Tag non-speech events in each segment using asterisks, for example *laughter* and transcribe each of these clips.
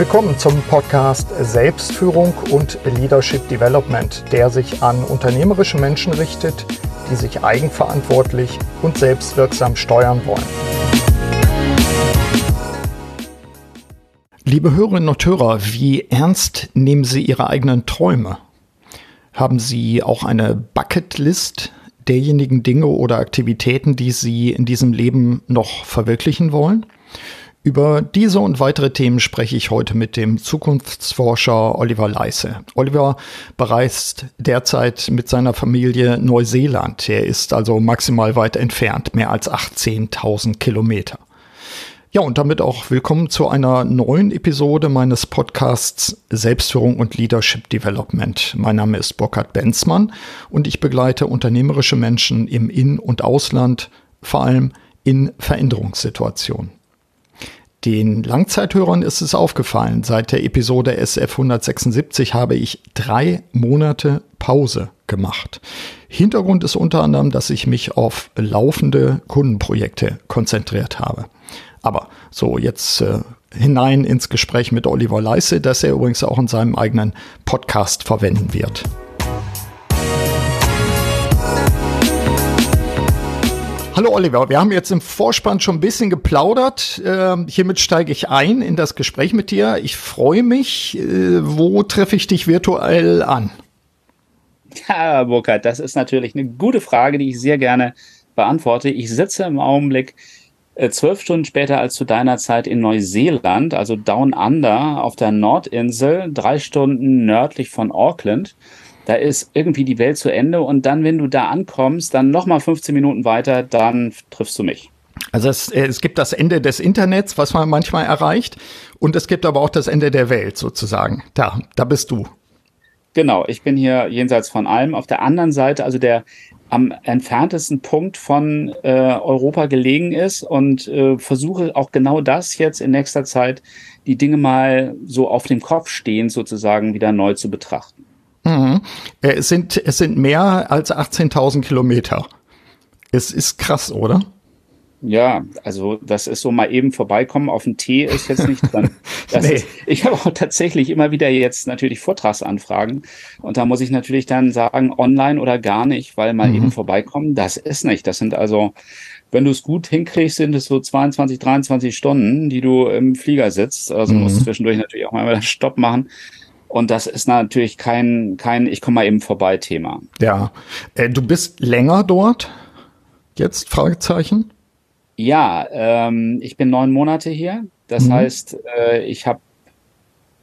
Willkommen zum Podcast Selbstführung und Leadership Development, der sich an unternehmerische Menschen richtet, die sich eigenverantwortlich und selbstwirksam steuern wollen. Liebe Hörerinnen und Hörer, wie ernst nehmen Sie Ihre eigenen Träume? Haben Sie auch eine Bucketlist derjenigen Dinge oder Aktivitäten, die Sie in diesem Leben noch verwirklichen wollen? Über diese und weitere Themen spreche ich heute mit dem Zukunftsforscher Oliver Leisse. Oliver bereist derzeit mit seiner Familie Neuseeland. Er ist also maximal weit entfernt, mehr als 18.000 Kilometer. Ja, und damit auch willkommen zu einer neuen Episode meines Podcasts Selbstführung und Leadership Development. Mein Name ist Burkhard Benzmann und ich begleite unternehmerische Menschen im In- und Ausland, vor allem in Veränderungssituationen. Den Langzeithörern ist es aufgefallen, seit der Episode SF 176 habe ich drei Monate Pause gemacht. Hintergrund ist unter anderem, dass ich mich auf laufende Kundenprojekte konzentriert habe. Aber so, jetzt äh, hinein ins Gespräch mit Oliver Leisse, das er übrigens auch in seinem eigenen Podcast verwenden wird. Hallo Oliver, wir haben jetzt im Vorspann schon ein bisschen geplaudert. Ähm, hiermit steige ich ein in das Gespräch mit dir. Ich freue mich. Äh, wo treffe ich dich virtuell an? Ja, Burkhard, das ist natürlich eine gute Frage, die ich sehr gerne beantworte. Ich sitze im Augenblick äh, zwölf Stunden später als zu deiner Zeit in Neuseeland, also Down Under auf der Nordinsel, drei Stunden nördlich von Auckland da ist irgendwie die Welt zu Ende und dann, wenn du da ankommst, dann nochmal 15 Minuten weiter, dann triffst du mich. Also es, äh, es gibt das Ende des Internets, was man manchmal erreicht, und es gibt aber auch das Ende der Welt sozusagen. Da, da bist du. Genau, ich bin hier jenseits von allem. Auf der anderen Seite, also der am entferntesten Punkt von äh, Europa gelegen ist und äh, versuche auch genau das jetzt in nächster Zeit, die Dinge mal so auf dem Kopf stehend sozusagen wieder neu zu betrachten. Mhm. Äh, es, sind, es sind mehr als 18.000 Kilometer. Es ist krass, oder? Ja, also das ist so mal eben vorbeikommen auf den Tee ist jetzt nicht dran. *laughs* nee. ist, ich habe auch tatsächlich immer wieder jetzt natürlich Vortragsanfragen und da muss ich natürlich dann sagen, online oder gar nicht, weil mal mhm. eben vorbeikommen, das ist nicht. Das sind also, wenn du es gut hinkriegst, sind es so 22, 23 Stunden, die du im Flieger sitzt. Also mhm. musst zwischendurch natürlich auch mal einen Stopp machen. Und das ist natürlich kein, kein ich komme mal eben vorbei Thema. Ja. Äh, du bist länger dort? Jetzt? Fragezeichen? Ja, ähm, ich bin neun Monate hier. Das mhm. heißt, äh, ich habe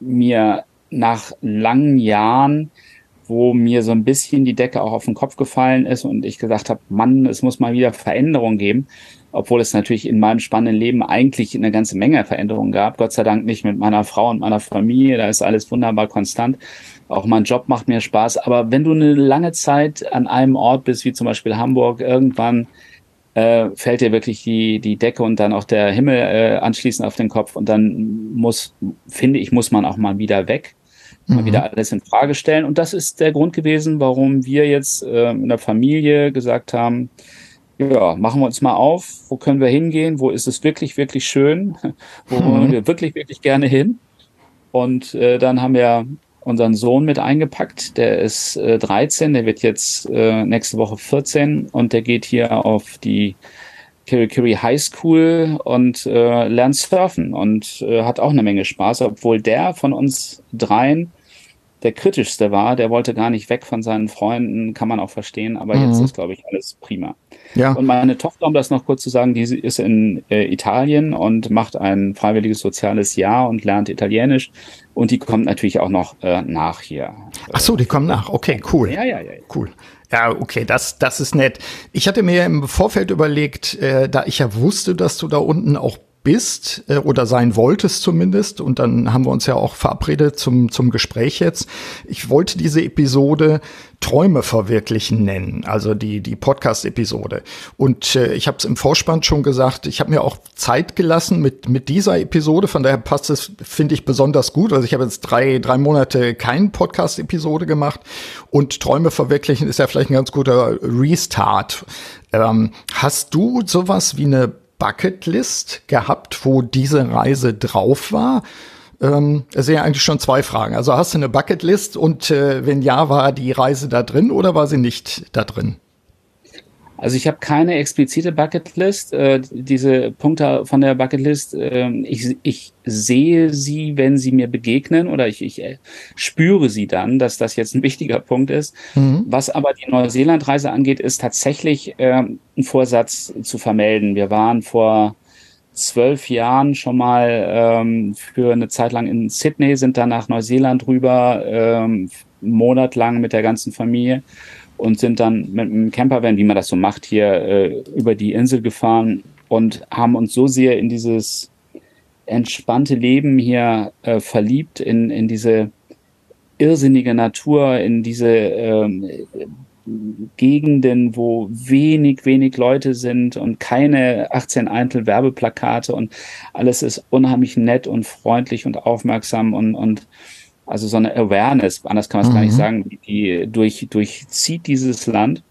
mir nach langen Jahren, wo mir so ein bisschen die Decke auch auf den Kopf gefallen ist und ich gesagt habe, Mann, es muss mal wieder Veränderung geben, obwohl es natürlich in meinem spannenden Leben eigentlich eine ganze Menge Veränderungen gab. Gott sei Dank nicht mit meiner Frau und meiner Familie, da ist alles wunderbar konstant. Auch mein Job macht mir Spaß. Aber wenn du eine lange Zeit an einem Ort bist, wie zum Beispiel Hamburg, irgendwann äh, fällt dir wirklich die, die Decke und dann auch der Himmel äh, anschließend auf den Kopf. Und dann muss, finde ich, muss man auch mal wieder weg mal wieder mhm. alles in Frage stellen. Und das ist der Grund gewesen, warum wir jetzt äh, in der Familie gesagt haben, ja, machen wir uns mal auf, wo können wir hingehen, wo ist es wirklich, wirklich schön, *laughs* wo mhm. wollen wir wirklich, wirklich gerne hin. Und äh, dann haben wir unseren Sohn mit eingepackt, der ist äh, 13, der wird jetzt äh, nächste Woche 14 und der geht hier auf die Kirikiri High School und äh, lernt surfen und äh, hat auch eine Menge Spaß, obwohl der von uns dreien der kritischste war. Der wollte gar nicht weg von seinen Freunden, kann man auch verstehen, aber mhm. jetzt ist, glaube ich, alles prima. Ja. Und meine Tochter, um das noch kurz zu sagen, die ist in äh, Italien und macht ein freiwilliges soziales Jahr und lernt Italienisch. Und die kommt natürlich auch noch äh, nach hier. Ach so, die kommen nach. Okay, cool. Ja, ja, ja. Cool. Ja, okay, das, das ist nett. Ich hatte mir im Vorfeld überlegt, äh, da ich ja wusste, dass du da unten auch bist äh, oder sein wolltest zumindest. Und dann haben wir uns ja auch verabredet zum, zum Gespräch jetzt. Ich wollte diese Episode Träume verwirklichen nennen, also die, die Podcast-Episode. Und äh, ich habe es im Vorspann schon gesagt, ich habe mir auch Zeit gelassen mit, mit dieser Episode, von daher passt es, finde ich, besonders gut. Also ich habe jetzt drei, drei Monate keinen Podcast-Episode gemacht und Träume verwirklichen ist ja vielleicht ein ganz guter Restart. Ähm, hast du sowas wie eine Bucketlist gehabt, wo diese Reise drauf war? Ähm, das sind ja eigentlich schon zwei Fragen. Also hast du eine Bucketlist und äh, wenn ja, war die Reise da drin oder war sie nicht da drin? Also ich habe keine explizite Bucketlist. Äh, diese Punkte von der Bucketlist, äh, ich, ich sehe sie, wenn sie mir begegnen oder ich, ich äh, spüre sie dann, dass das jetzt ein wichtiger Punkt ist. Mhm. Was aber die Neuseeland-Reise angeht, ist tatsächlich äh, ein Vorsatz zu vermelden. Wir waren vor zwölf Jahren schon mal ähm, für eine Zeit lang in Sydney, sind dann nach Neuseeland rüber, ähm, monatlang mit der ganzen Familie und sind dann mit einem Campervan, wie man das so macht, hier äh, über die Insel gefahren und haben uns so sehr in dieses entspannte Leben hier äh, verliebt, in, in diese irrsinnige Natur, in diese ähm, Gegenden, wo wenig, wenig Leute sind und keine 18 Eintel Werbeplakate und alles ist unheimlich nett und freundlich und aufmerksam und, und also so eine Awareness, anders kann man es mhm. gar nicht mhm. sagen, die durch, durchzieht dieses Land,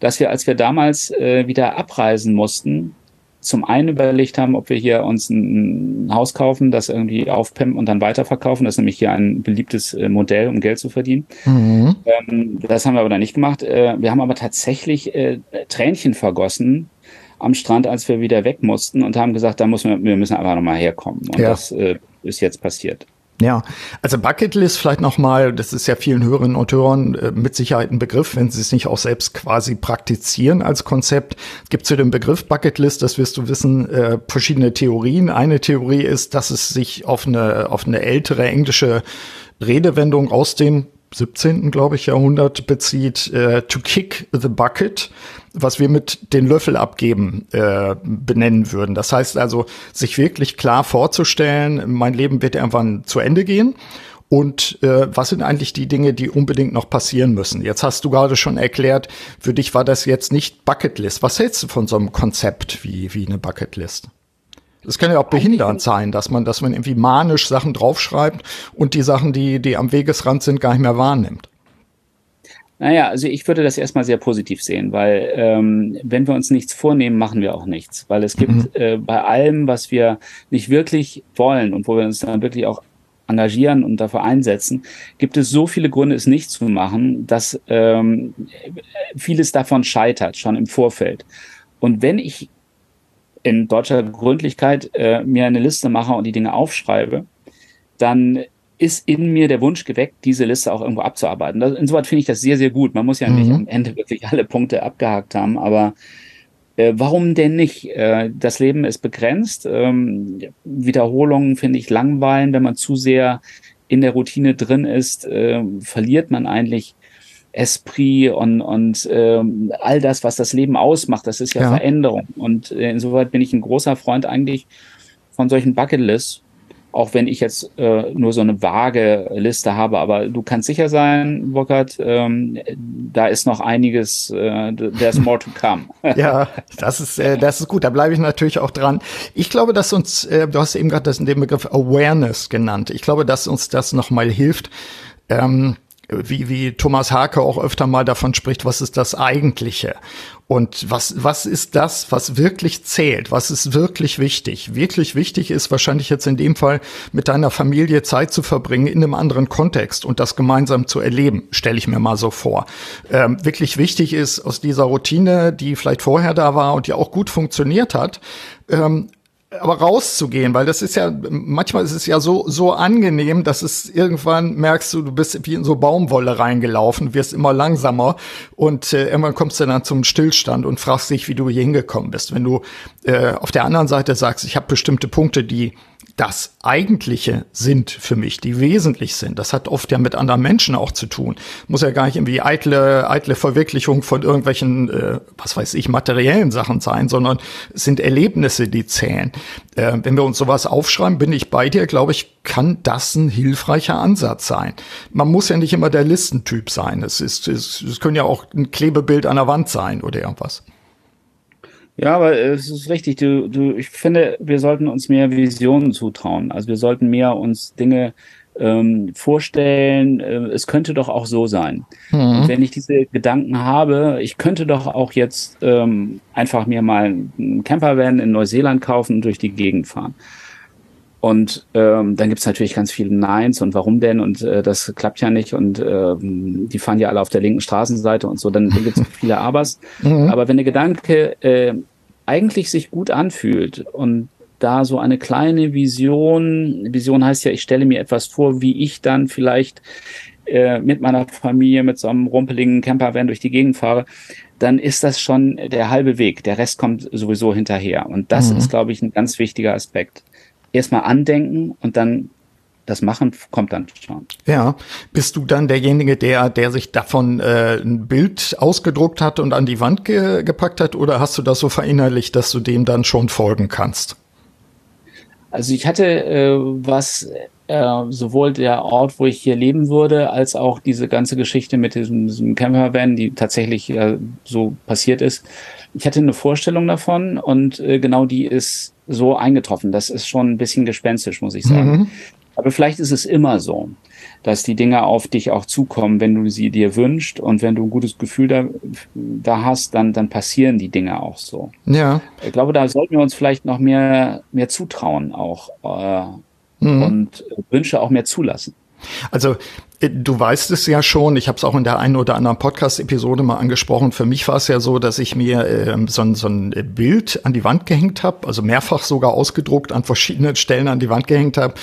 dass wir, als wir damals äh, wieder abreisen mussten, zum einen überlegt haben, ob wir hier uns ein, ein Haus kaufen, das irgendwie aufpimpen und dann weiterverkaufen. Das ist nämlich hier ein beliebtes äh, Modell, um Geld zu verdienen. Mhm. Ähm, das haben wir aber dann nicht gemacht. Äh, wir haben aber tatsächlich äh, Tränchen vergossen am Strand, als wir wieder weg mussten und haben gesagt, da müssen wir, wir müssen einfach nochmal herkommen. Und ja. das äh, ist jetzt passiert. Ja, also Bucketlist vielleicht nochmal, das ist ja vielen Hörerinnen und Hörern äh, mit Sicherheit ein Begriff, wenn sie es nicht auch selbst quasi praktizieren als Konzept. Gibt zu dem Begriff Bucketlist, das wirst du wissen, äh, verschiedene Theorien. Eine Theorie ist, dass es sich auf eine, auf eine ältere englische Redewendung aus dem 17. glaube ich Jahrhundert bezieht, äh, to kick the bucket, was wir mit den Löffel abgeben äh, benennen würden. Das heißt also, sich wirklich klar vorzustellen, mein Leben wird irgendwann zu Ende gehen. Und äh, was sind eigentlich die Dinge, die unbedingt noch passieren müssen? Jetzt hast du gerade schon erklärt, für dich war das jetzt nicht Bucketlist. Was hältst du von so einem Konzept wie, wie eine Bucketlist? Es kann ja auch behindernd sein, dass man, dass man irgendwie manisch Sachen draufschreibt und die Sachen, die, die am Wegesrand sind, gar nicht mehr wahrnimmt. Naja, also ich würde das erstmal sehr positiv sehen, weil ähm, wenn wir uns nichts vornehmen, machen wir auch nichts. Weil es gibt mhm. äh, bei allem, was wir nicht wirklich wollen und wo wir uns dann wirklich auch engagieren und dafür einsetzen, gibt es so viele Gründe, es nicht zu machen, dass ähm, vieles davon scheitert, schon im Vorfeld. Und wenn ich in deutscher Gründlichkeit äh, mir eine Liste mache und die Dinge aufschreibe, dann ist in mir der Wunsch geweckt, diese Liste auch irgendwo abzuarbeiten. Das, insoweit finde ich das sehr, sehr gut. Man muss ja mhm. nicht am Ende wirklich alle Punkte abgehakt haben, aber äh, warum denn nicht? Äh, das Leben ist begrenzt. Ähm, Wiederholungen finde ich langweilen. Wenn man zu sehr in der Routine drin ist, äh, verliert man eigentlich Esprit und, und ähm, all das, was das Leben ausmacht, das ist ja, ja. Veränderung. Und äh, insoweit bin ich ein großer Freund eigentlich von solchen Bucketlists, auch wenn ich jetzt äh, nur so eine vage Liste habe. Aber du kannst sicher sein, Burkhard, ähm, da ist noch einiges, äh, there's more to come. *laughs* ja, das ist, äh, das ist gut. Da bleibe ich natürlich auch dran. Ich glaube, dass uns, äh, du hast eben gerade den Begriff Awareness genannt. Ich glaube, dass uns das nochmal hilft. Ähm, wie, wie Thomas Hake auch öfter mal davon spricht, was ist das Eigentliche? Und was, was ist das, was wirklich zählt? Was ist wirklich wichtig? Wirklich wichtig ist wahrscheinlich jetzt in dem Fall mit deiner Familie Zeit zu verbringen in einem anderen Kontext und das gemeinsam zu erleben, stelle ich mir mal so vor. Ähm, wirklich wichtig ist aus dieser Routine, die vielleicht vorher da war und die auch gut funktioniert hat, ähm, aber rauszugehen, weil das ist ja, manchmal ist es ja so, so angenehm, dass es irgendwann merkst du, du bist wie in so Baumwolle reingelaufen, wirst immer langsamer und äh, irgendwann kommst du dann zum Stillstand und fragst dich, wie du hier hingekommen bist. Wenn du äh, auf der anderen Seite sagst, ich habe bestimmte Punkte, die das Eigentliche sind für mich, die wesentlich sind. Das hat oft ja mit anderen Menschen auch zu tun. Muss ja gar nicht irgendwie eitle, eitle Verwirklichung von irgendwelchen, äh, was weiß ich, materiellen Sachen sein, sondern es sind Erlebnisse, die zählen. Äh, wenn wir uns sowas aufschreiben, bin ich bei dir, glaube ich, kann das ein hilfreicher Ansatz sein. Man muss ja nicht immer der Listentyp sein. Es ist, es, es können ja auch ein Klebebild an der Wand sein oder irgendwas. Ja, aber es ist richtig. Du, du, ich finde, wir sollten uns mehr Visionen zutrauen. Also wir sollten mehr uns Dinge ähm, vorstellen. Äh, es könnte doch auch so sein. Mhm. wenn ich diese Gedanken habe, ich könnte doch auch jetzt ähm, einfach mir mal einen Campervan in Neuseeland kaufen und durch die Gegend fahren. Und ähm, dann gibt's natürlich ganz viele Neins und warum denn und äh, das klappt ja nicht und ähm, die fahren ja alle auf der linken Straßenseite und so, dann, dann gibt's *laughs* viele Abers. Mhm. Aber wenn der Gedanke äh, eigentlich sich gut anfühlt und da so eine kleine Vision, Vision heißt ja, ich stelle mir etwas vor, wie ich dann vielleicht äh, mit meiner Familie mit so einem rumpeligen Campervan durch die Gegend fahre, dann ist das schon der halbe Weg. Der Rest kommt sowieso hinterher. Und das mhm. ist, glaube ich, ein ganz wichtiger Aspekt. Erstmal andenken und dann das Machen kommt dann schon. Ja, bist du dann derjenige, der, der sich davon äh, ein Bild ausgedruckt hat und an die Wand ge gepackt hat, oder hast du das so verinnerlicht, dass du dem dann schon folgen kannst? Also ich hatte äh, was äh, sowohl der Ort, wo ich hier leben würde, als auch diese ganze Geschichte mit diesem, diesem Campervan, die tatsächlich äh, so passiert ist. Ich hatte eine Vorstellung davon und äh, genau die ist so eingetroffen. Das ist schon ein bisschen gespenstisch, muss ich sagen. Mhm. Aber vielleicht ist es immer so, dass die Dinge auf dich auch zukommen, wenn du sie dir wünschst und wenn du ein gutes Gefühl da, da hast, dann, dann passieren die Dinge auch so. Ja. Ich glaube, da sollten wir uns vielleicht noch mehr, mehr zutrauen auch äh, mhm. und Wünsche auch mehr zulassen. Also äh, du weißt es ja schon, ich habe es auch in der einen oder anderen Podcast-Episode mal angesprochen. Für mich war es ja so, dass ich mir äh, so, so, ein Bild an die Wand gehängt habe, also mehrfach sogar ausgedruckt an verschiedenen *laughs* Stellen an die Wand gehängt habe,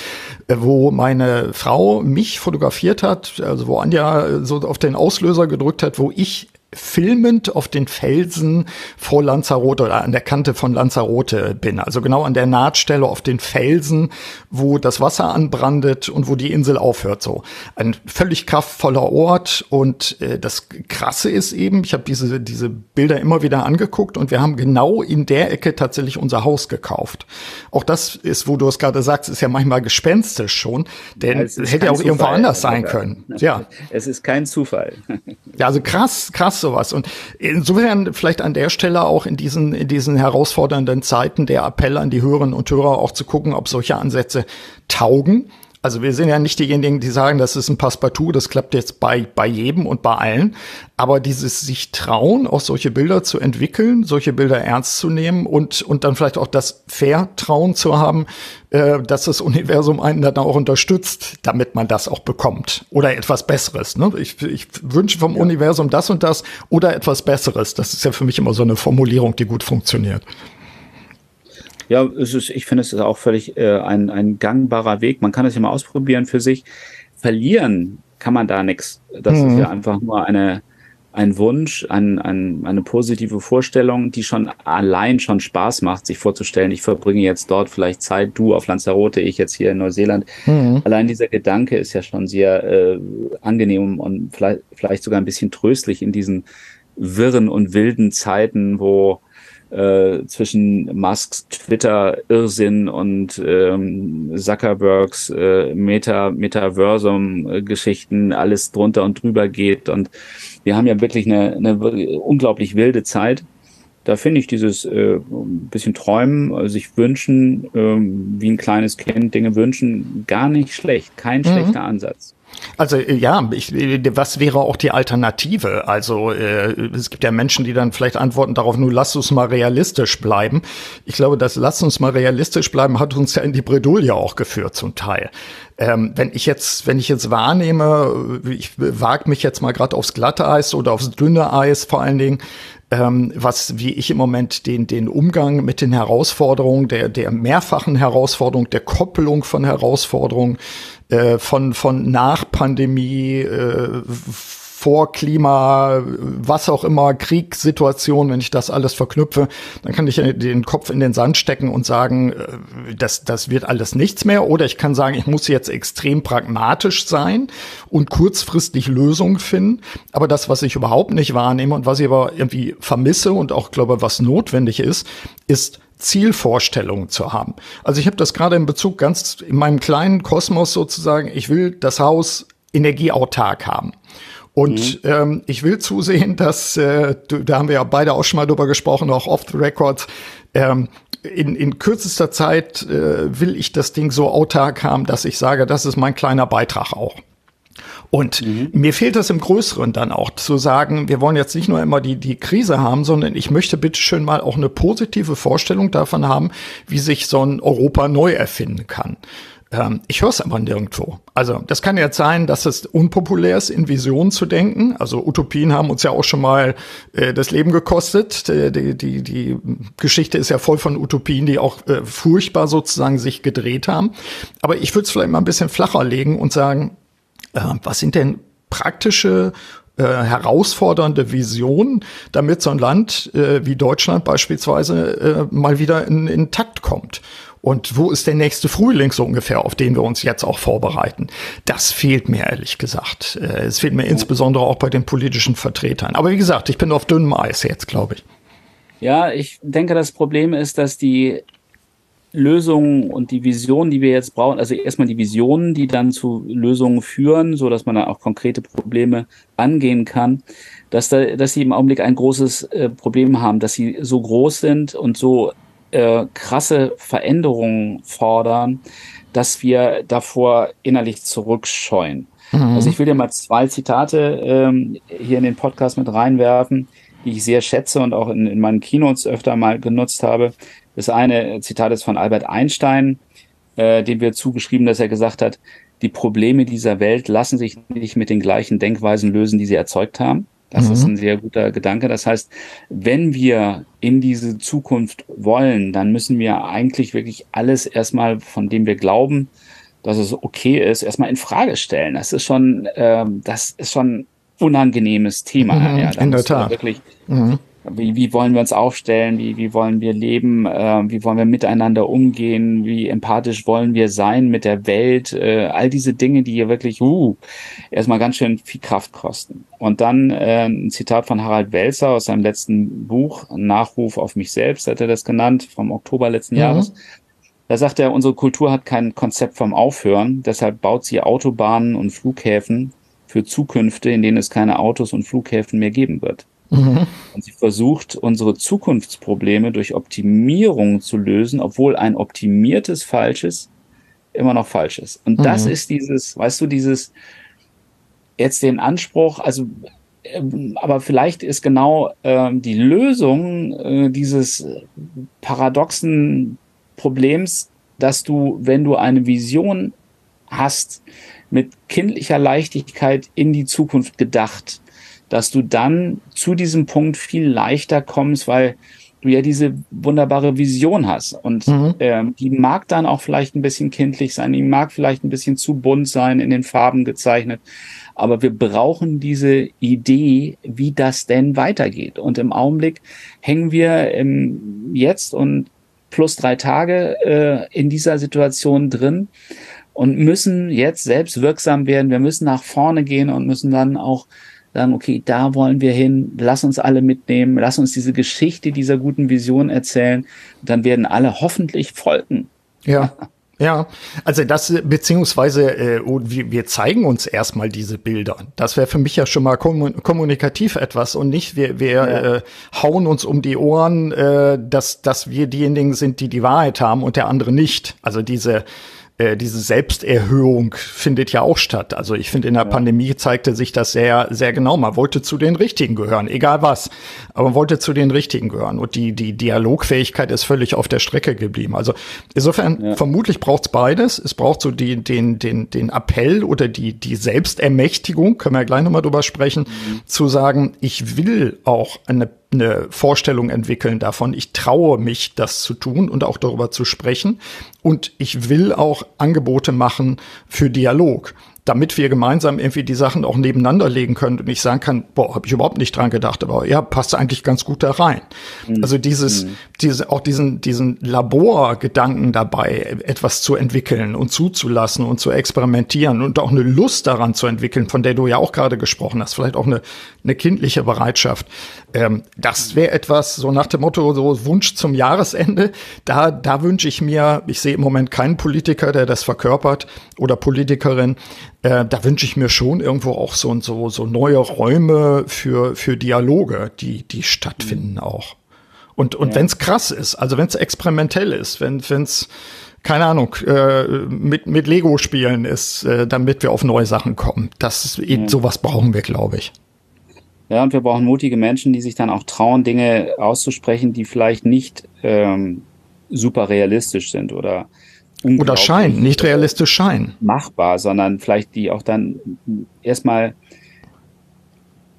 äh, wo meine Frau mich fotografiert hat, also wo Anja so auf den Auslöser gedrückt hat, wo ich filmend auf den Felsen vor Lanzarote oder an der Kante von Lanzarote bin. Also genau an der Nahtstelle auf den Felsen, wo das Wasser anbrandet und wo die Insel aufhört. So ein völlig kraftvoller Ort. Und äh, das Krasse ist eben, ich habe diese, diese Bilder immer wieder angeguckt und wir haben genau in der Ecke tatsächlich unser Haus gekauft. Auch das ist, wo du es gerade sagst, ist ja manchmal gespenstisch schon, denn es hätte ja auch Zufall, irgendwo anders sein können. *laughs* Ja. Es ist kein Zufall. Ja, also krass, krass sowas. Und insofern vielleicht an der Stelle auch in diesen, in diesen herausfordernden Zeiten der Appell an die Hörerinnen und Hörer auch zu gucken, ob solche Ansätze taugen. Also wir sind ja nicht diejenigen, die sagen, das ist ein Passepartout, das klappt jetzt bei, bei jedem und bei allen. Aber dieses sich trauen, auch solche Bilder zu entwickeln, solche Bilder ernst zu nehmen und, und dann vielleicht auch das Vertrauen zu haben, äh, dass das Universum einen dann auch unterstützt, damit man das auch bekommt. Oder etwas Besseres. Ne? Ich, ich wünsche vom ja. Universum das und das oder etwas Besseres. Das ist ja für mich immer so eine Formulierung, die gut funktioniert. Ja, es ist, ich finde, es ist auch völlig äh, ein, ein gangbarer Weg. Man kann es ja mal ausprobieren für sich. Verlieren kann man da nichts. Das mhm. ist ja einfach nur eine, ein Wunsch, ein, ein, eine positive Vorstellung, die schon allein schon Spaß macht, sich vorzustellen, ich verbringe jetzt dort vielleicht Zeit, du auf Lanzarote, ich jetzt hier in Neuseeland. Mhm. Allein dieser Gedanke ist ja schon sehr äh, angenehm und vielleicht, vielleicht sogar ein bisschen tröstlich in diesen wirren und wilden Zeiten, wo äh, zwischen Musks Twitter-Irrsinn und ähm, Zuckerbergs äh, Meta Metaversum-Geschichten alles drunter und drüber geht. Und wir haben ja wirklich eine, eine unglaublich wilde Zeit. Da finde ich dieses äh, bisschen Träumen, also sich wünschen, äh, wie ein kleines Kind Dinge wünschen, gar nicht schlecht. Kein mhm. schlechter Ansatz. Also äh, ja, ich, äh, was wäre auch die Alternative? Also äh, es gibt ja Menschen, die dann vielleicht antworten darauf, nur lass uns mal realistisch bleiben. Ich glaube, das lass uns mal realistisch bleiben hat uns ja in die Bredouille auch geführt zum Teil. Ähm, wenn ich jetzt, wenn ich jetzt wahrnehme, ich wage mich jetzt mal gerade aufs glatte Eis oder aufs dünne Eis vor allen Dingen, ähm, was wie ich im Moment den den Umgang mit den Herausforderungen der der mehrfachen Herausforderung der Koppelung von Herausforderungen äh, von, von Nachpandemie, äh, vor Klima, was auch immer, Kriegssituation, wenn ich das alles verknüpfe, dann kann ich den Kopf in den Sand stecken und sagen, äh, das, das wird alles nichts mehr. Oder ich kann sagen, ich muss jetzt extrem pragmatisch sein und kurzfristig Lösungen finden. Aber das, was ich überhaupt nicht wahrnehme und was ich aber irgendwie vermisse und auch glaube, was notwendig ist, ist Zielvorstellungen zu haben. Also ich habe das gerade in Bezug ganz in meinem kleinen Kosmos sozusagen, ich will das Haus energieautark haben. Und mhm. ähm, ich will zusehen, dass, äh, da haben wir ja beide auch schon mal drüber gesprochen, auch off the record, ähm, in, in kürzester Zeit äh, will ich das Ding so autark haben, dass ich sage, das ist mein kleiner Beitrag auch. Und mhm. mir fehlt das im Größeren dann auch zu sagen, wir wollen jetzt nicht nur immer die, die Krise haben, sondern ich möchte bitte schön mal auch eine positive Vorstellung davon haben, wie sich so ein Europa neu erfinden kann. Ähm, ich höre es aber nirgendwo. Also das kann jetzt sein, dass es unpopulär ist, in Visionen zu denken. Also Utopien haben uns ja auch schon mal äh, das Leben gekostet. Die, die, die, Geschichte ist ja voll von Utopien, die auch äh, furchtbar sozusagen sich gedreht haben. Aber ich würde es vielleicht mal ein bisschen flacher legen und sagen, äh, was sind denn praktische äh, herausfordernde Visionen, damit so ein Land äh, wie Deutschland beispielsweise äh, mal wieder in, in Takt kommt. Und wo ist der nächste Frühling so ungefähr, auf den wir uns jetzt auch vorbereiten? Das fehlt mir ehrlich gesagt. Äh, es fehlt mir insbesondere auch bei den politischen Vertretern. Aber wie gesagt, ich bin auf dünnem Eis jetzt, glaube ich. Ja, ich denke, das Problem ist, dass die Lösungen und die Visionen, die wir jetzt brauchen, also erstmal die Visionen, die dann zu Lösungen führen, so dass man dann auch konkrete Probleme angehen kann, dass da, dass sie im Augenblick ein großes äh, Problem haben, dass sie so groß sind und so äh, krasse Veränderungen fordern, dass wir davor innerlich zurückscheuen. Mhm. Also ich will dir mal zwei Zitate ähm, hier in den Podcast mit reinwerfen, die ich sehr schätze und auch in, in meinen Keynotes öfter mal genutzt habe. Das eine Zitat ist von Albert Einstein, äh, dem wir zugeschrieben, dass er gesagt hat, die Probleme dieser Welt lassen sich nicht mit den gleichen Denkweisen lösen, die sie erzeugt haben. Das mhm. ist ein sehr guter Gedanke. Das heißt, wenn wir in diese Zukunft wollen, dann müssen wir eigentlich wirklich alles erstmal, von dem wir glauben, dass es okay ist, erstmal in Frage stellen. Das ist schon, ähm, das ist schon unangenehmes Thema. Mhm, ja, in der Tat. Wirklich mhm wie, wie wollen wir uns aufstellen, wie, wie wollen wir leben, äh, wie wollen wir miteinander umgehen, wie empathisch wollen wir sein mit der Welt, äh, all diese Dinge, die hier wirklich uh, erstmal ganz schön viel Kraft kosten. Und dann äh, ein Zitat von Harald Welzer aus seinem letzten Buch, Nachruf auf mich selbst, hat er das genannt, vom Oktober letzten mhm. Jahres. Da sagt er, unsere Kultur hat kein Konzept vom Aufhören, deshalb baut sie Autobahnen und Flughäfen für Zukünfte, in denen es keine Autos und Flughäfen mehr geben wird. Mhm. Und sie versucht, unsere Zukunftsprobleme durch Optimierung zu lösen, obwohl ein optimiertes Falsches immer noch falsch ist. Und mhm. das ist dieses, weißt du, dieses jetzt den Anspruch, also ähm, aber vielleicht ist genau äh, die Lösung äh, dieses paradoxen Problems, dass du, wenn du eine Vision hast, mit kindlicher Leichtigkeit in die Zukunft gedacht, dass du dann zu diesem Punkt viel leichter kommst, weil du ja diese wunderbare Vision hast. Und mhm. ähm, die mag dann auch vielleicht ein bisschen kindlich sein, die mag vielleicht ein bisschen zu bunt sein, in den Farben gezeichnet. Aber wir brauchen diese Idee, wie das denn weitergeht. Und im Augenblick hängen wir im Jetzt und plus drei Tage äh, in dieser Situation drin und müssen jetzt selbst wirksam werden. Wir müssen nach vorne gehen und müssen dann auch sagen, okay, da wollen wir hin, lass uns alle mitnehmen, lass uns diese Geschichte dieser guten Vision erzählen. dann werden alle hoffentlich folgen. Ja. *laughs* Ja, also das beziehungsweise äh, wir zeigen uns erstmal diese Bilder. Das wäre für mich ja schon mal kommunikativ etwas und nicht wir wir ja. äh, hauen uns um die Ohren, äh, dass dass wir diejenigen sind, die die Wahrheit haben und der andere nicht. Also diese äh, diese Selbsterhöhung findet ja auch statt. Also ich finde, in der ja. Pandemie zeigte sich das sehr, sehr genau. Man wollte zu den Richtigen gehören, egal was, aber man wollte zu den Richtigen gehören. Und die, die Dialogfähigkeit ist völlig auf der Strecke geblieben. Also insofern, ja. vermutlich braucht es beides. Es braucht so die, den, den, den Appell oder die, die Selbstermächtigung, können wir ja gleich nochmal drüber sprechen, mhm. zu sagen, ich will auch eine eine Vorstellung entwickeln davon. Ich traue mich, das zu tun und auch darüber zu sprechen. Und ich will auch Angebote machen für Dialog damit wir gemeinsam irgendwie die Sachen auch nebeneinander legen können und ich sagen kann, boah, habe ich überhaupt nicht dran gedacht, aber ja, passt eigentlich ganz gut da rein. Mhm. Also dieses, mhm. diese, auch diesen, diesen Laborgedanken dabei, etwas zu entwickeln und zuzulassen und zu experimentieren und auch eine Lust daran zu entwickeln, von der du ja auch gerade gesprochen hast, vielleicht auch eine, eine kindliche Bereitschaft. Ähm, das wäre etwas, so nach dem Motto, so Wunsch zum Jahresende. Da, da wünsche ich mir, ich sehe im Moment keinen Politiker, der das verkörpert oder Politikerin, äh, da wünsche ich mir schon irgendwo auch so, so, so neue Räume für, für Dialoge, die, die stattfinden mhm. auch. Und, und ja. wenn es krass ist, also wenn es experimentell ist, wenn es keine Ahnung, äh, mit, mit Lego spielen ist, äh, damit wir auf neue Sachen kommen. Das ja. sowas brauchen wir, glaube ich. Ja, und wir brauchen mutige Menschen, die sich dann auch trauen, Dinge auszusprechen, die vielleicht nicht ähm, super realistisch sind oder oder scheinen, nicht realistisch scheinen. Machbar, sondern vielleicht die auch dann erstmal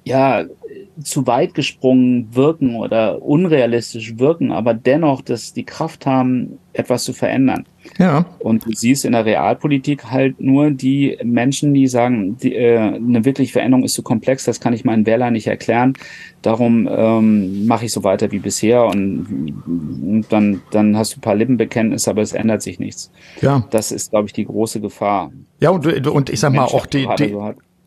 ja zu weit gesprungen wirken oder unrealistisch wirken, aber dennoch, dass die Kraft haben, etwas zu verändern. Ja. Und du siehst in der Realpolitik halt nur die Menschen, die sagen, die, äh, eine wirkliche Veränderung ist zu komplex, das kann ich meinen Wählern nicht erklären. Darum ähm, mache ich so weiter wie bisher und, und dann, dann hast du ein paar Lippenbekenntnisse, aber es ändert sich nichts. Ja. Das ist, glaube ich, die große Gefahr. Ja, und, und ich sag mal, auch die, die,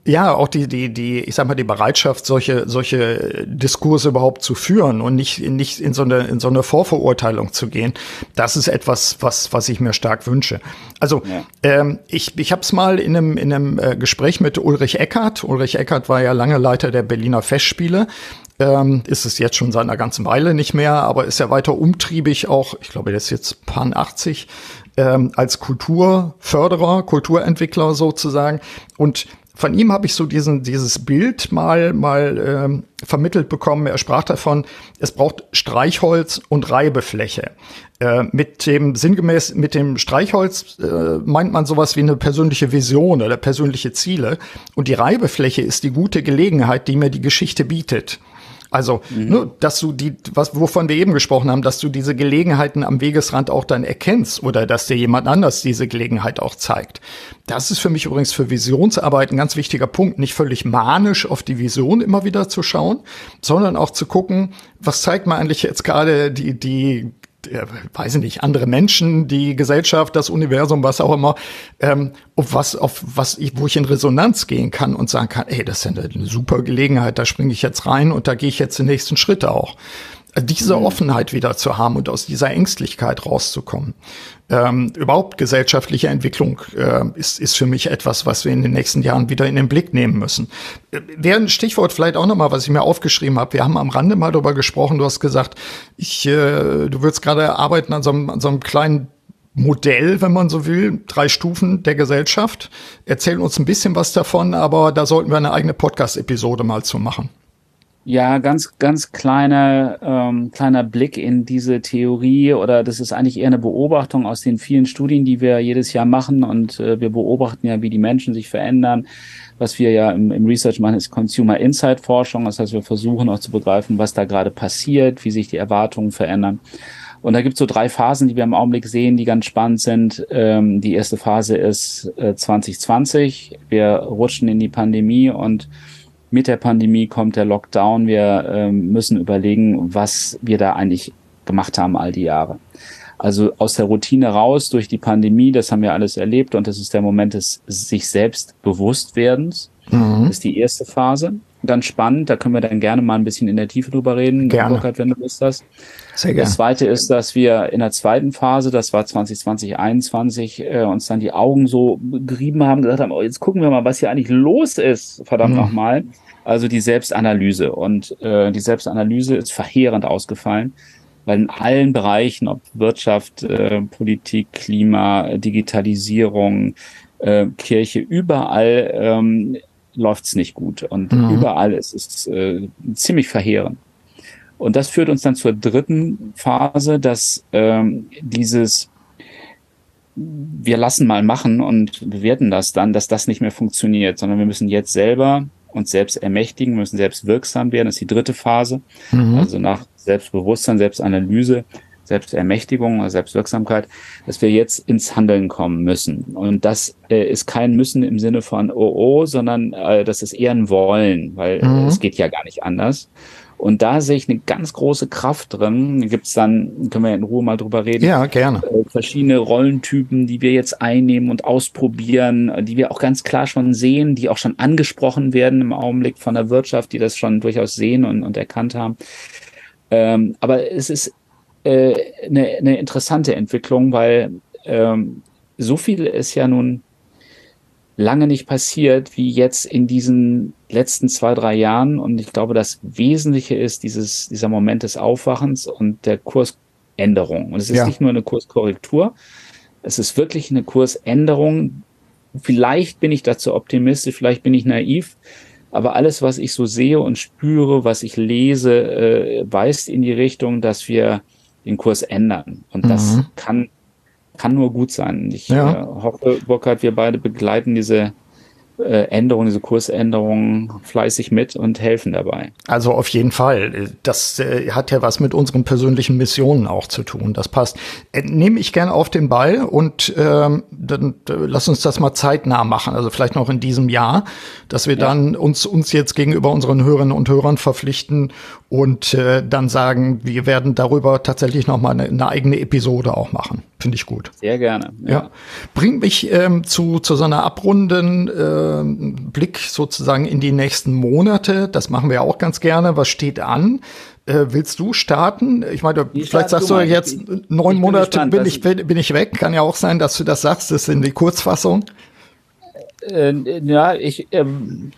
ja, auch die, die, die, ich sag mal, die Bereitschaft, solche, solche Diskurse überhaupt zu führen und nicht, nicht in so eine, in so eine Vorverurteilung zu gehen, das ist etwas, was, was ich mir stark wünsche. Also, ja. ähm, ich, ich habe es mal in einem, in einem äh, Gespräch mit Ulrich Eckert. Ulrich Eckert war ja lange Leiter der Berliner Festspiele. Ähm, ist es jetzt schon seit einer ganzen Weile nicht mehr, aber ist ja weiter umtriebig auch, ich glaube, der ist jetzt Pan 80, ähm, als Kulturförderer, Kulturentwickler sozusagen. Und von ihm habe ich so diesen, dieses Bild mal, mal ähm, vermittelt bekommen. Er sprach davon, es braucht Streichholz und Reibefläche. Äh, mit dem sinngemäß, mit dem Streichholz äh, meint man sowas wie eine persönliche Vision oder persönliche Ziele. Und die Reibefläche ist die gute Gelegenheit, die mir die Geschichte bietet. Also, mhm. ne, dass du die, was, wovon wir eben gesprochen haben, dass du diese Gelegenheiten am Wegesrand auch dann erkennst oder dass dir jemand anders diese Gelegenheit auch zeigt. Das ist für mich übrigens für Visionsarbeit ein ganz wichtiger Punkt, nicht völlig manisch auf die Vision immer wieder zu schauen, sondern auch zu gucken, was zeigt mir eigentlich jetzt gerade die, die äh, weiß ich nicht, andere Menschen, die Gesellschaft, das Universum, was auch immer, ähm, auf was, auf was ich, wo ich in Resonanz gehen kann und sagen kann, ey, das ist ja eine super Gelegenheit, da springe ich jetzt rein und da gehe ich jetzt den nächsten Schritt auch diese mhm. Offenheit wieder zu haben und aus dieser Ängstlichkeit rauszukommen. Ähm, überhaupt gesellschaftliche Entwicklung äh, ist, ist für mich etwas, was wir in den nächsten Jahren wieder in den Blick nehmen müssen. Äh, wäre ein Stichwort vielleicht auch nochmal, was ich mir aufgeschrieben habe. Wir haben am Rande mal darüber gesprochen. Du hast gesagt, ich, äh, du würdest gerade arbeiten an so, einem, an so einem kleinen Modell, wenn man so will, drei Stufen der Gesellschaft. Erzähl uns ein bisschen was davon, aber da sollten wir eine eigene Podcast-Episode mal zu machen. Ja, ganz, ganz kleiner, ähm, kleiner Blick in diese Theorie oder das ist eigentlich eher eine Beobachtung aus den vielen Studien, die wir jedes Jahr machen und äh, wir beobachten ja, wie die Menschen sich verändern. Was wir ja im, im Research machen, ist Consumer Insight Forschung. Das heißt, wir versuchen auch zu begreifen, was da gerade passiert, wie sich die Erwartungen verändern. Und da gibt es so drei Phasen, die wir im Augenblick sehen, die ganz spannend sind. Ähm, die erste Phase ist äh, 2020. Wir rutschen in die Pandemie und mit der Pandemie kommt der Lockdown. Wir ähm, müssen überlegen, was wir da eigentlich gemacht haben all die Jahre. Also aus der Routine raus durch die Pandemie, das haben wir alles erlebt und das ist der Moment des sich selbst Bewusstwerdens. Mhm. Das ist die erste Phase. Ganz spannend, da können wir dann gerne mal ein bisschen in der Tiefe drüber reden, gerne. Burkhard, wenn du Lust hast. Sehr gerne. Das zweite ist, dass wir in der zweiten Phase, das war 2020, 2021, äh, uns dann die Augen so gerieben haben, gesagt haben, oh, jetzt gucken wir mal, was hier eigentlich los ist, verdammt mhm. nochmal. Also die Selbstanalyse. Und äh, die Selbstanalyse ist verheerend ausgefallen weil in allen Bereichen, ob Wirtschaft, äh, Politik, Klima, Digitalisierung, äh, Kirche, überall ähm, läuft es nicht gut. Und mhm. überall ist es äh, ziemlich verheerend. Und das führt uns dann zur dritten Phase, dass ähm, dieses wir lassen mal machen und bewerten das dann, dass das nicht mehr funktioniert, sondern wir müssen jetzt selber uns selbst ermächtigen, müssen selbst wirksam werden. Das ist die dritte Phase. Mhm. Also nach Selbstbewusstsein, Selbstanalyse Selbstermächtigung oder Selbstwirksamkeit, dass wir jetzt ins Handeln kommen müssen. Und das äh, ist kein Müssen im Sinne von oh oh, sondern äh, das ist eher ein Wollen, weil mhm. es geht ja gar nicht anders. Und da sehe ich eine ganz große Kraft drin. Da gibt's dann, können wir in Ruhe mal drüber reden. Ja, gerne. Äh, verschiedene Rollentypen, die wir jetzt einnehmen und ausprobieren, die wir auch ganz klar schon sehen, die auch schon angesprochen werden im Augenblick von der Wirtschaft, die das schon durchaus sehen und, und erkannt haben. Ähm, aber es ist äh, eine, eine interessante Entwicklung, weil ähm, so viel ist ja nun lange nicht passiert wie jetzt in diesen letzten zwei, drei Jahren. Und ich glaube, das Wesentliche ist dieses, dieser Moment des Aufwachens und der Kursänderung. Und es ist ja. nicht nur eine Kurskorrektur, Es ist wirklich eine Kursänderung. Vielleicht bin ich dazu optimistisch, vielleicht bin ich naiv, aber alles, was ich so sehe und spüre, was ich lese, äh, weist in die Richtung, dass wir den Kurs ändern. Und mhm. das kann, kann nur gut sein. Ich ja. äh, hoffe, Burkhard, wir beide begleiten diese äh, Änderungen, diese Kursänderungen fleißig mit und helfen dabei. Also auf jeden Fall. Das äh, hat ja was mit unseren persönlichen Missionen auch zu tun. Das passt. Äh, nehme ich gerne auf den Ball und ähm, dann äh, lass uns das mal zeitnah machen. Also vielleicht noch in diesem Jahr, dass wir ja. dann uns uns jetzt gegenüber unseren Hörerinnen und Hörern verpflichten und äh, dann sagen, wir werden darüber tatsächlich noch mal eine, eine eigene Episode auch machen. Finde ich gut. Sehr gerne. Ja. ja. Bringt mich ähm, zu, zu so einer abrunden äh, Blick sozusagen in die nächsten Monate. Das machen wir auch ganz gerne. Was steht an? Äh, willst du starten? Ich meine, ich vielleicht sagst du, du jetzt ich, neun ich Monate gespannt, bin, ich, bin, bin ich weg. Kann ja auch sein, dass du das sagst. Das ist in die Kurzfassung. Äh, ja, ich ähm,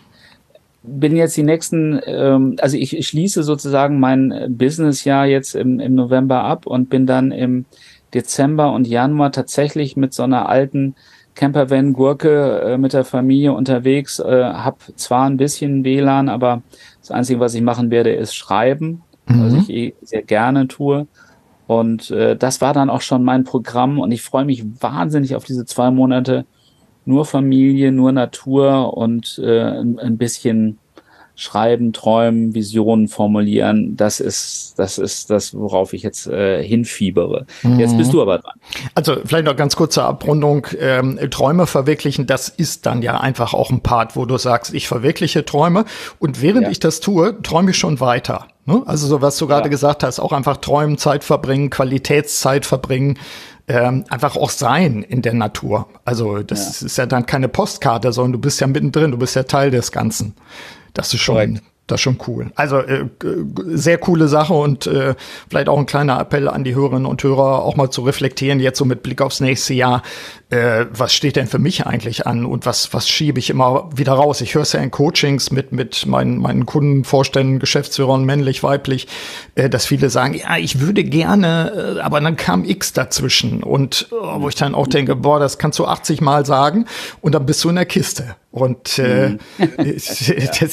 bin jetzt die nächsten, ähm, also ich, schließe sozusagen mein Businessjahr jetzt im, im November ab und bin dann im Dezember und Januar tatsächlich mit so einer alten Campervan Gurke äh, mit der Familie unterwegs, äh, habe zwar ein bisschen WLAN, aber das Einzige, was ich machen werde, ist schreiben, mhm. was ich eh sehr gerne tue. Und äh, das war dann auch schon mein Programm und ich freue mich wahnsinnig auf diese zwei Monate. Nur Familie, nur Natur und äh, ein, bisschen schreiben, träumen, Visionen formulieren, das ist, das ist das, worauf ich jetzt äh, hinfiebere. Mhm. Jetzt bist du aber dran. Also vielleicht noch ganz kurze Abrundung. Ähm, Träume verwirklichen, das ist dann ja einfach auch ein Part, wo du sagst, ich verwirkliche Träume und während ja. ich das tue, träume ich schon weiter. Ne? Also so was du gerade ja. gesagt hast, auch einfach träumen, Zeit verbringen, Qualitätszeit verbringen. Ähm, einfach auch sein in der Natur. Also das ja. ist ja dann keine Postkarte, sondern du bist ja mittendrin, du bist ja Teil des Ganzen. Das ist schon, Correct. Das ist schon cool. Also äh, sehr coole Sache und äh, vielleicht auch ein kleiner Appell an die Hörerinnen und Hörer, auch mal zu reflektieren, jetzt so mit Blick aufs nächste Jahr, äh, was steht denn für mich eigentlich an und was, was schiebe ich immer wieder raus? Ich höre es ja in Coachings mit, mit meinen, meinen Kunden, Vorständen, Geschäftsführern, männlich, weiblich, äh, dass viele sagen, ja, ich würde gerne, äh, aber dann kam X dazwischen und oh, wo ich dann auch denke, boah, das kannst du 80 Mal sagen und dann bist du in der Kiste. Und äh, mhm. *laughs* das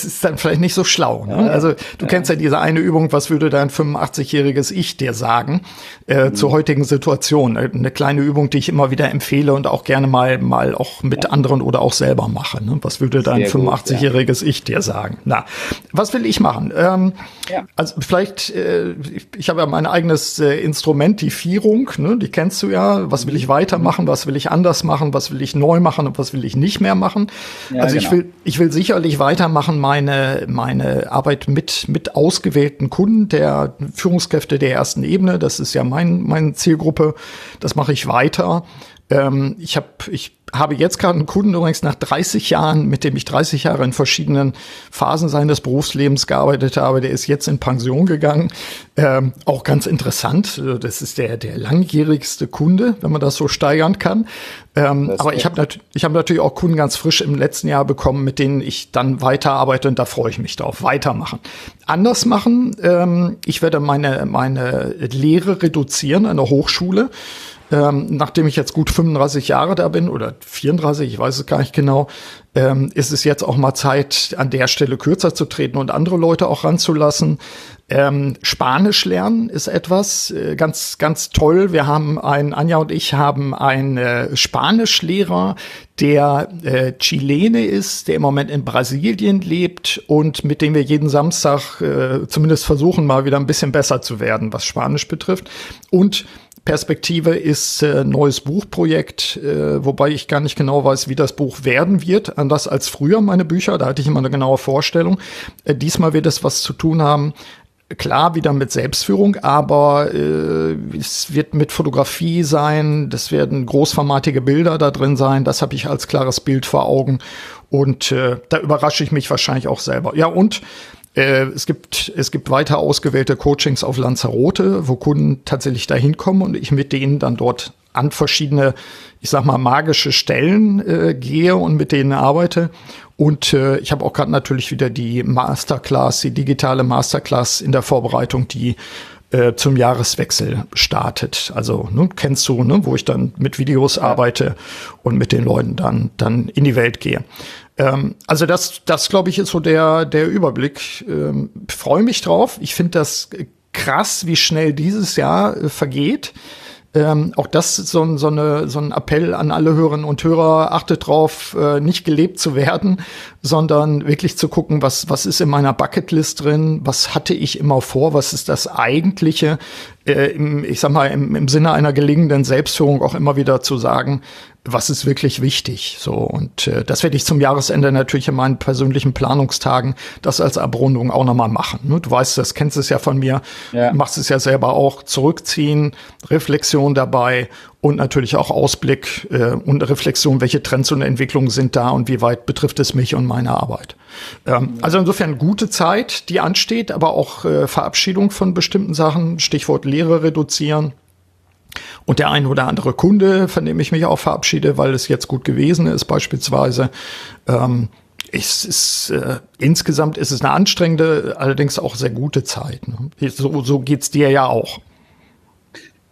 ist dann vielleicht nicht so schlau. Ne? Also du kennst ja diese eine Übung, was würde dein 85-jähriges Ich dir sagen äh, mhm. zur heutigen Situation? Eine kleine Übung, die ich immer wieder empfehle und auch gerne mal mal auch mit ja. anderen oder auch selber mache. Ne? Was würde dein 85-jähriges ja. Ich dir sagen? Na, was will ich machen? Ähm, ja. Also vielleicht, äh, ich, ich habe ja mein eigenes äh, Instrument, die Vierung, ne? die kennst du ja. Was will ich weitermachen? Was will ich anders machen? Was will ich neu machen und was will ich nicht mehr machen? Ja, also genau. ich will, ich will sicherlich weitermachen meine, meine Arbeit mit, mit ausgewählten Kunden der Führungskräfte der ersten Ebene. Das ist ja mein, meine Zielgruppe. Das mache ich weiter. Ähm, ich habe ich habe jetzt gerade einen Kunden übrigens nach 30 Jahren, mit dem ich 30 Jahre in verschiedenen Phasen seines Berufslebens gearbeitet habe. Der ist jetzt in Pension gegangen. Ähm, auch ganz interessant. Also das ist der, der langjährigste Kunde, wenn man das so steigern kann. Ähm, aber ich habe ich hab natürlich auch Kunden ganz frisch im letzten Jahr bekommen, mit denen ich dann weiterarbeite und da freue ich mich drauf. Weitermachen. Anders machen. Ähm, ich werde meine, meine Lehre reduzieren an der Hochschule. Ähm, nachdem ich jetzt gut 35 Jahre da bin oder 34, ich weiß es gar nicht genau, ähm, ist es jetzt auch mal Zeit, an der Stelle kürzer zu treten und andere Leute auch ranzulassen. Ähm, Spanisch lernen ist etwas äh, ganz, ganz toll. Wir haben ein, Anja und ich haben einen äh, Spanischlehrer, der äh, Chilene ist, der im Moment in Brasilien lebt und mit dem wir jeden Samstag äh, zumindest versuchen, mal wieder ein bisschen besser zu werden, was Spanisch betrifft. Und Perspektive ist äh, neues Buchprojekt, äh, wobei ich gar nicht genau weiß, wie das Buch werden wird. Anders als früher meine Bücher, da hatte ich immer eine genaue Vorstellung. Äh, diesmal wird es was zu tun haben. Klar, wieder mit Selbstführung, aber äh, es wird mit Fotografie sein, das werden großformatige Bilder da drin sein, das habe ich als klares Bild vor Augen und äh, da überrasche ich mich wahrscheinlich auch selber. Ja, und äh, es gibt, es gibt weiter ausgewählte Coachings auf Lanzarote, wo Kunden tatsächlich da hinkommen und ich mit denen dann dort an verschiedene, ich sag mal, magische Stellen äh, gehe und mit denen arbeite. Und äh, ich habe auch gerade natürlich wieder die Masterclass, die digitale Masterclass in der Vorbereitung, die äh, zum Jahreswechsel startet. Also ne, kennst du, ne, wo ich dann mit Videos arbeite und mit den Leuten dann, dann in die Welt gehe. Ähm, also das, das glaube ich, ist so der, der Überblick. Ähm, Freue mich drauf. Ich finde das krass, wie schnell dieses Jahr äh, vergeht. Ähm, auch das ist so, so, eine, so ein Appell an alle Hörerinnen und Hörer, achtet drauf, äh, nicht gelebt zu werden, sondern wirklich zu gucken, was, was ist in meiner Bucketlist drin, was hatte ich immer vor, was ist das Eigentliche, äh, im, ich sag mal, im, im Sinne einer gelingenden Selbstführung auch immer wieder zu sagen, was ist wirklich wichtig. So und äh, das werde ich zum Jahresende natürlich in meinen persönlichen Planungstagen das als Abrundung auch nochmal machen. Ne? Du weißt, das kennst es ja von mir, ja. machst es ja selber auch. Zurückziehen, Reflexion dabei und natürlich auch Ausblick äh, und Reflexion, welche Trends und Entwicklungen sind da und wie weit betrifft es mich und meine Arbeit. Ähm, also insofern gute Zeit, die ansteht, aber auch äh, Verabschiedung von bestimmten Sachen, Stichwort Lehre reduzieren. Und der ein oder andere Kunde, von dem ich mich auch verabschiede, weil es jetzt gut gewesen ist, beispielsweise. Ähm, es ist, äh, insgesamt ist es eine anstrengende, allerdings auch sehr gute Zeit. Ne? So, so geht's dir ja auch.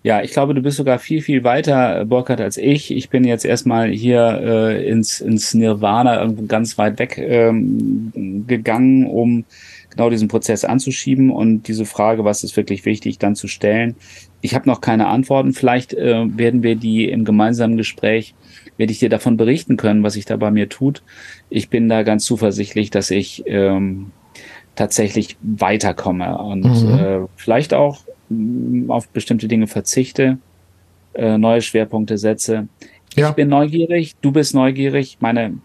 Ja, ich glaube, du bist sogar viel, viel weiter, Burkhard, als ich. Ich bin jetzt erstmal hier äh, ins, ins Nirvana irgendwo ganz weit weg ähm, gegangen, um genau diesen Prozess anzuschieben und diese Frage, was ist wirklich wichtig, dann zu stellen. Ich habe noch keine Antworten. Vielleicht äh, werden wir die im gemeinsamen Gespräch, werde ich dir davon berichten können, was sich da bei mir tut. Ich bin da ganz zuversichtlich, dass ich ähm, tatsächlich weiterkomme und mhm. äh, vielleicht auch auf bestimmte Dinge verzichte, äh, neue Schwerpunkte setze. Ja. Ich bin neugierig, du bist neugierig, meine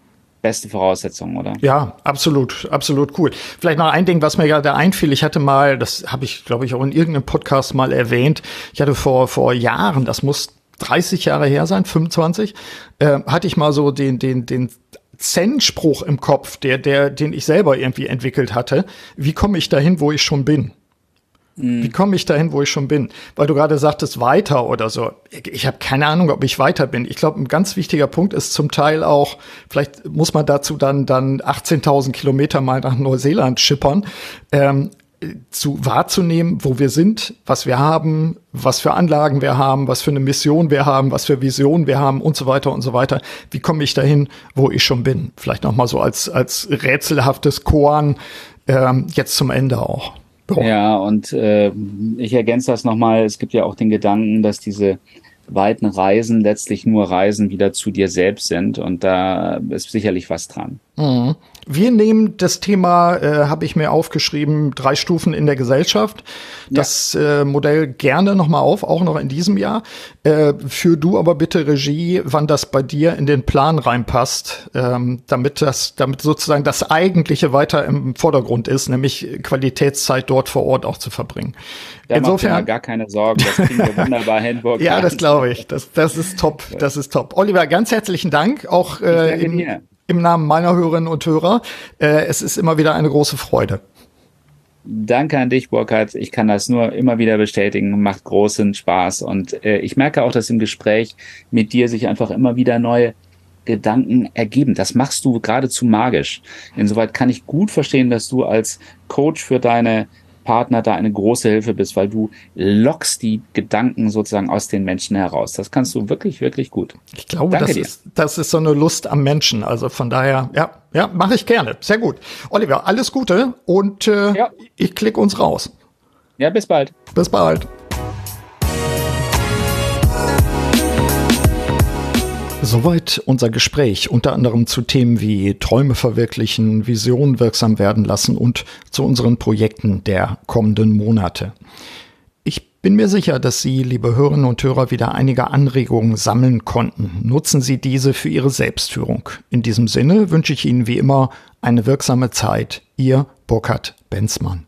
beste Voraussetzung, oder? Ja, absolut, absolut cool. Vielleicht noch ein Ding, was mir gerade einfiel. Ich hatte mal, das habe ich, glaube ich, auch in irgendeinem Podcast mal erwähnt. Ich hatte vor vor Jahren, das muss 30 Jahre her sein, 25, äh, hatte ich mal so den den den Zen-Spruch im Kopf, der der den ich selber irgendwie entwickelt hatte. Wie komme ich dahin, wo ich schon bin? Wie komme ich dahin, wo ich schon bin? Weil du gerade sagtest, weiter oder so. Ich, habe keine Ahnung, ob ich weiter bin. Ich glaube, ein ganz wichtiger Punkt ist zum Teil auch, vielleicht muss man dazu dann, dann 18.000 Kilometer mal nach Neuseeland schippern, ähm, zu wahrzunehmen, wo wir sind, was wir haben, was für Anlagen wir haben, was für eine Mission wir haben, was für Visionen wir haben und so weiter und so weiter. Wie komme ich dahin, wo ich schon bin? Vielleicht noch mal so als als rätselhaftes Koan ähm, jetzt zum Ende auch. Ja, und äh, ich ergänze das nochmal. Es gibt ja auch den Gedanken, dass diese weiten Reisen letztlich nur Reisen wieder zu dir selbst sind. Und da ist sicherlich was dran. Mhm. Wir nehmen das Thema, äh, habe ich mir aufgeschrieben, drei Stufen in der Gesellschaft. Das ja. äh, Modell gerne nochmal auf, auch noch in diesem Jahr. Äh, für du aber bitte Regie, wann das bei dir in den Plan reinpasst, ähm, damit das, damit sozusagen das Eigentliche weiter im Vordergrund ist, nämlich Qualitätszeit dort vor Ort auch zu verbringen. Da Insofern macht gar keine Sorgen, das kriegen wir wunderbar hin. *laughs* ja, das glaube ich. Das, das ist top. Das ist top. Oliver, ganz herzlichen Dank. Auch äh, im, im Namen meiner Hörerinnen und Hörer. Äh, es ist immer wieder eine große Freude. Danke an dich, Burkhard. Ich kann das nur immer wieder bestätigen. Macht großen Spaß. Und äh, ich merke auch, dass im Gespräch mit dir sich einfach immer wieder neue Gedanken ergeben. Das machst du geradezu magisch. Insoweit kann ich gut verstehen, dass du als Coach für deine Partner da eine große Hilfe bist, weil du lockst die Gedanken sozusagen aus den Menschen heraus. Das kannst du wirklich, wirklich gut. Ich glaube, das ist, das ist so eine Lust am Menschen. Also von daher, ja, ja, mache ich gerne. Sehr gut. Oliver, alles Gute und äh, ja. ich klicke uns raus. Ja, bis bald. Bis bald. Soweit unser Gespräch, unter anderem zu Themen wie Träume verwirklichen, Visionen wirksam werden lassen und zu unseren Projekten der kommenden Monate. Ich bin mir sicher, dass Sie, liebe Hörerinnen und Hörer, wieder einige Anregungen sammeln konnten. Nutzen Sie diese für Ihre Selbstführung. In diesem Sinne wünsche ich Ihnen wie immer eine wirksame Zeit. Ihr Burkhard Benzmann.